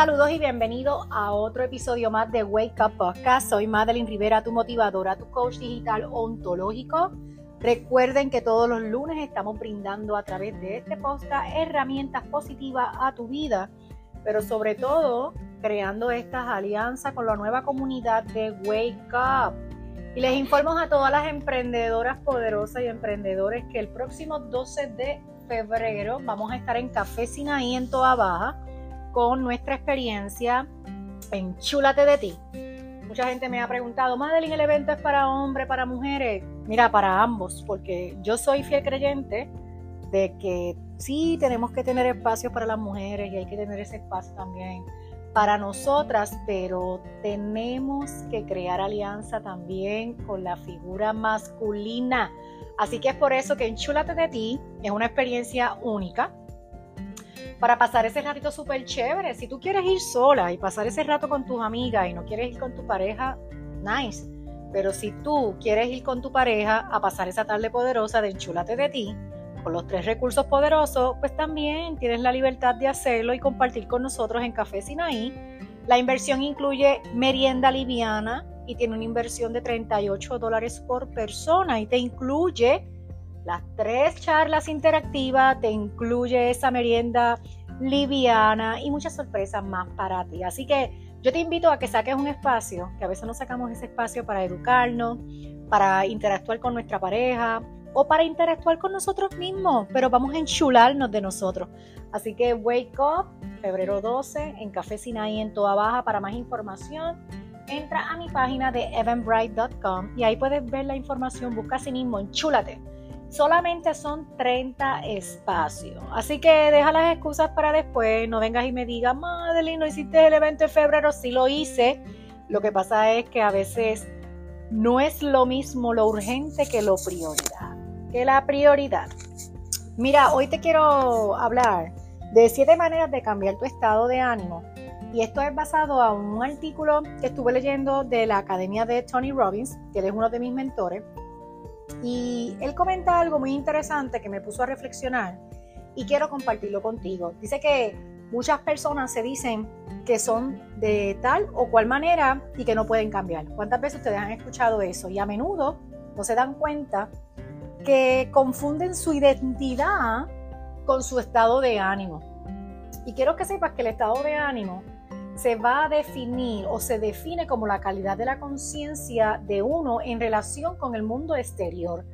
Saludos y bienvenido a otro episodio más de Wake Up Podcast. Soy Madeline Rivera, tu motivadora, tu coach digital ontológico. Recuerden que todos los lunes estamos brindando a través de este podcast herramientas positivas a tu vida, pero sobre todo creando estas alianzas con la nueva comunidad de Wake Up. Y les informo a todas las emprendedoras poderosas y emprendedores que el próximo 12 de febrero vamos a estar en Café Sinaí en Toa Baja con nuestra experiencia en Chúlate de ti. Mucha gente me ha preguntado, Madeline, ¿el evento es para hombres, para mujeres? Mira, para ambos, porque yo soy fiel creyente de que sí tenemos que tener espacio para las mujeres y hay que tener ese espacio también para nosotras, pero tenemos que crear alianza también con la figura masculina. Así que es por eso que Enchúlate de ti es una experiencia única para pasar ese ratito súper chévere. Si tú quieres ir sola y pasar ese rato con tus amigas y no quieres ir con tu pareja, nice. Pero si tú quieres ir con tu pareja a pasar esa tarde poderosa de enchúlate de ti, con los tres recursos poderosos, pues también tienes la libertad de hacerlo y compartir con nosotros en Café Sinaí. La inversión incluye merienda liviana y tiene una inversión de 38 dólares por persona y te incluye las tres charlas interactivas, te incluye esa merienda liviana y muchas sorpresas más para ti. Así que yo te invito a que saques un espacio, que a veces no sacamos ese espacio para educarnos, para interactuar con nuestra pareja o para interactuar con nosotros mismos, pero vamos a enchularnos de nosotros. Así que Wake Up, febrero 12, en Café Sinai en Toda Baja. Para más información, entra a mi página de evanbright.com y ahí puedes ver la información. Busca así mismo, enchúlate solamente son 30 espacios. Así que deja las excusas para después, no vengas y me digas, Madeline, no hiciste el evento en febrero, sí lo hice. Lo que pasa es que a veces no es lo mismo lo urgente que lo prioridad, que la prioridad. Mira, hoy te quiero hablar de siete maneras de cambiar tu estado de ánimo. Y esto es basado a un artículo que estuve leyendo de la Academia de Tony Robbins, que él es uno de mis mentores. Y él comenta algo muy interesante que me puso a reflexionar y quiero compartirlo contigo. Dice que muchas personas se dicen que son de tal o cual manera y que no pueden cambiar. ¿Cuántas veces ustedes han escuchado eso? Y a menudo no se dan cuenta que confunden su identidad con su estado de ánimo. Y quiero que sepas que el estado de ánimo se va a definir o se define como la calidad de la conciencia de uno en relación con el mundo exterior,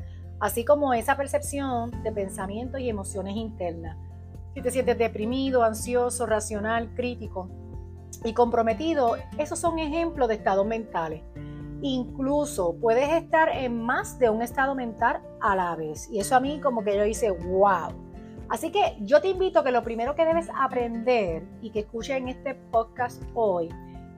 así como esa percepción de pensamientos y emociones internas. Si te sientes deprimido, ansioso, racional, crítico y comprometido, esos son ejemplos de estados mentales. Incluso puedes estar en más de un estado mental a la vez. Y eso a mí como que yo hice, wow Así que yo te invito que lo primero que debes aprender y que escuches en este podcast hoy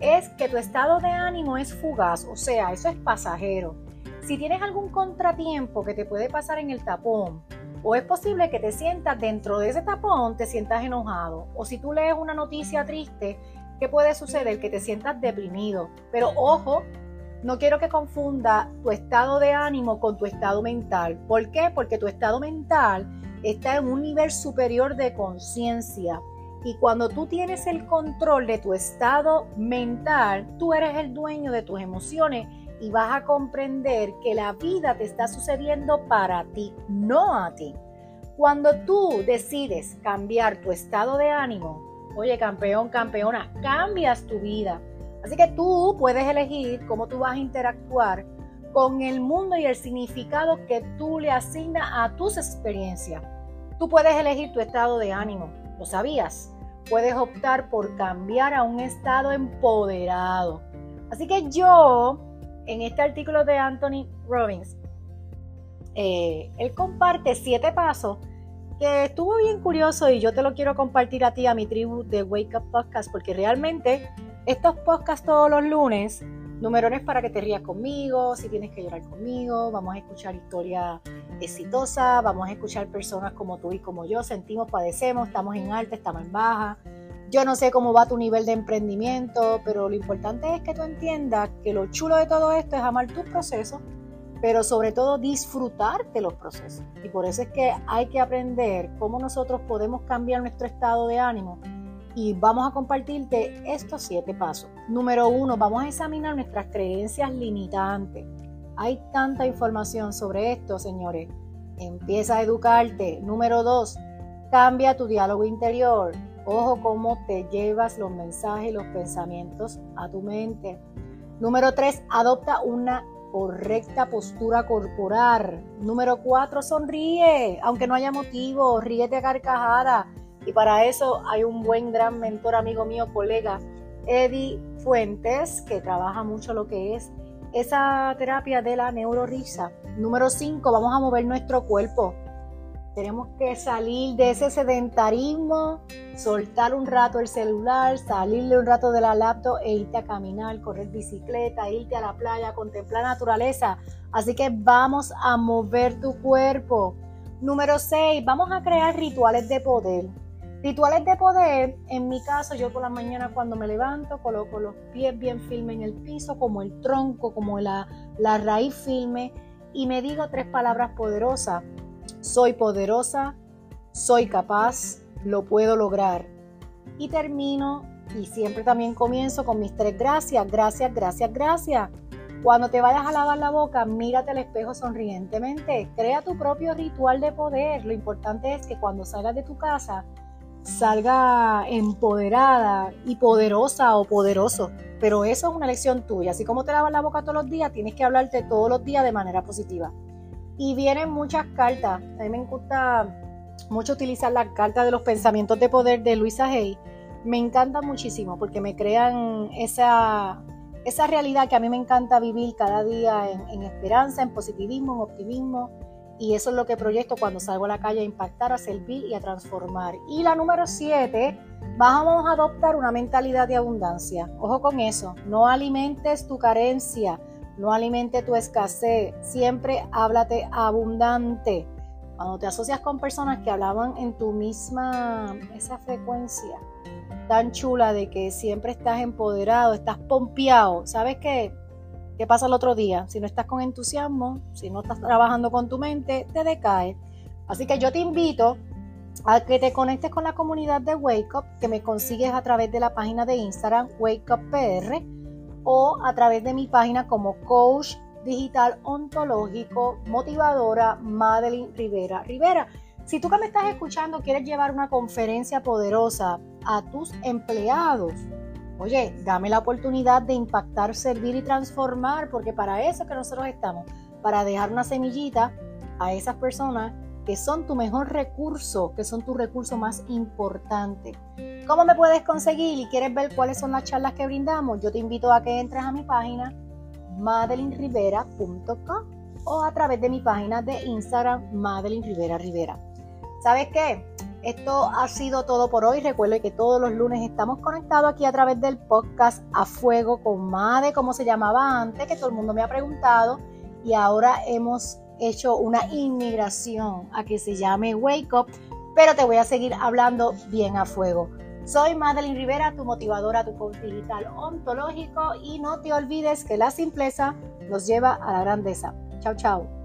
es que tu estado de ánimo es fugaz, o sea, eso es pasajero. Si tienes algún contratiempo que te puede pasar en el tapón, o es posible que te sientas dentro de ese tapón, te sientas enojado, o si tú lees una noticia triste, ¿qué puede suceder? Que te sientas deprimido. Pero ojo, no quiero que confunda tu estado de ánimo con tu estado mental. ¿Por qué? Porque tu estado mental está en un nivel superior de conciencia. Y cuando tú tienes el control de tu estado mental, tú eres el dueño de tus emociones y vas a comprender que la vida te está sucediendo para ti, no a ti. Cuando tú decides cambiar tu estado de ánimo, oye campeón, campeona, cambias tu vida. Así que tú puedes elegir cómo tú vas a interactuar con el mundo y el significado que tú le asignas a tus experiencias. Tú puedes elegir tu estado de ánimo, ¿lo sabías? Puedes optar por cambiar a un estado empoderado. Así que yo, en este artículo de Anthony Robbins, eh, él comparte siete pasos que estuvo bien curioso y yo te lo quiero compartir a ti, a mi tribu de Wake Up Podcast, porque realmente estos podcasts todos los lunes Numerones para que te rías conmigo, si tienes que llorar conmigo, vamos a escuchar historias exitosas, vamos a escuchar personas como tú y como yo, sentimos, padecemos, estamos en alta, estamos en baja. Yo no sé cómo va tu nivel de emprendimiento, pero lo importante es que tú entiendas que lo chulo de todo esto es amar tus procesos, pero sobre todo disfrutar de los procesos. Y por eso es que hay que aprender cómo nosotros podemos cambiar nuestro estado de ánimo y vamos a compartirte estos siete pasos. Número uno, vamos a examinar nuestras creencias limitantes. Hay tanta información sobre esto, señores. Empieza a educarte. Número dos, cambia tu diálogo interior. Ojo cómo te llevas los mensajes y los pensamientos a tu mente. Número tres, adopta una correcta postura corporal. Número cuatro, sonríe, aunque no haya motivo, ríete a carcajada. Y para eso hay un buen gran mentor, amigo mío, colega, Eddie Fuentes, que trabaja mucho lo que es esa terapia de la neurorisa. Número 5, vamos a mover nuestro cuerpo. Tenemos que salir de ese sedentarismo, soltar un rato el celular, salirle un rato de la laptop e irte a caminar, correr bicicleta, irte a la playa, contemplar naturaleza. Así que vamos a mover tu cuerpo. Número 6, vamos a crear rituales de poder. Rituales de poder, en mi caso, yo por la mañana cuando me levanto coloco los pies bien firmes en el piso, como el tronco, como la, la raíz firme, y me digo tres palabras poderosas. Soy poderosa, soy capaz, lo puedo lograr. Y termino, y siempre también comienzo con mis tres gracias, gracias, gracias, gracias. Cuando te vayas a lavar la boca, mírate al espejo sonrientemente. Crea tu propio ritual de poder. Lo importante es que cuando salgas de tu casa, salga empoderada y poderosa o poderoso. Pero eso es una lección tuya. Así como te lavas la boca todos los días, tienes que hablarte todos los días de manera positiva. Y vienen muchas cartas. A mí me gusta mucho utilizar las cartas de los pensamientos de poder de Luisa Hay. Me encanta muchísimo porque me crean esa, esa realidad que a mí me encanta vivir cada día en, en esperanza, en positivismo, en optimismo y eso es lo que proyecto cuando salgo a la calle a impactar, a servir y a transformar. Y la número siete, vamos a adoptar una mentalidad de abundancia. Ojo con eso, no alimentes tu carencia, no alimentes tu escasez, siempre háblate abundante. Cuando te asocias con personas que hablaban en tu misma, esa frecuencia tan chula de que siempre estás empoderado, estás pompeado, ¿sabes qué? ¿Qué pasa el otro día? Si no estás con entusiasmo, si no estás trabajando con tu mente, te decae. Así que yo te invito a que te conectes con la comunidad de Wake Up, que me consigues a través de la página de Instagram Wake Up PR o a través de mi página como coach digital ontológico motivadora Madeline Rivera. Rivera, si tú que me estás escuchando quieres llevar una conferencia poderosa a tus empleados, Oye, dame la oportunidad de impactar, servir y transformar, porque para eso es que nosotros estamos, para dejar una semillita a esas personas que son tu mejor recurso, que son tu recurso más importante. ¿Cómo me puedes conseguir y quieres ver cuáles son las charlas que brindamos? Yo te invito a que entres a mi página madelinrivera.com o a través de mi página de Instagram Madeline Rivera Rivera. ¿Sabes qué? Esto ha sido todo por hoy. Recuerde que todos los lunes estamos conectados aquí a través del podcast A Fuego con Made, como se llamaba antes, que todo el mundo me ha preguntado. Y ahora hemos hecho una inmigración a que se llame Wake Up, pero te voy a seguir hablando bien a fuego. Soy Madeline Rivera, tu motivadora, tu coach digital ontológico y no te olvides que la simpleza nos lleva a la grandeza. Chao, chao.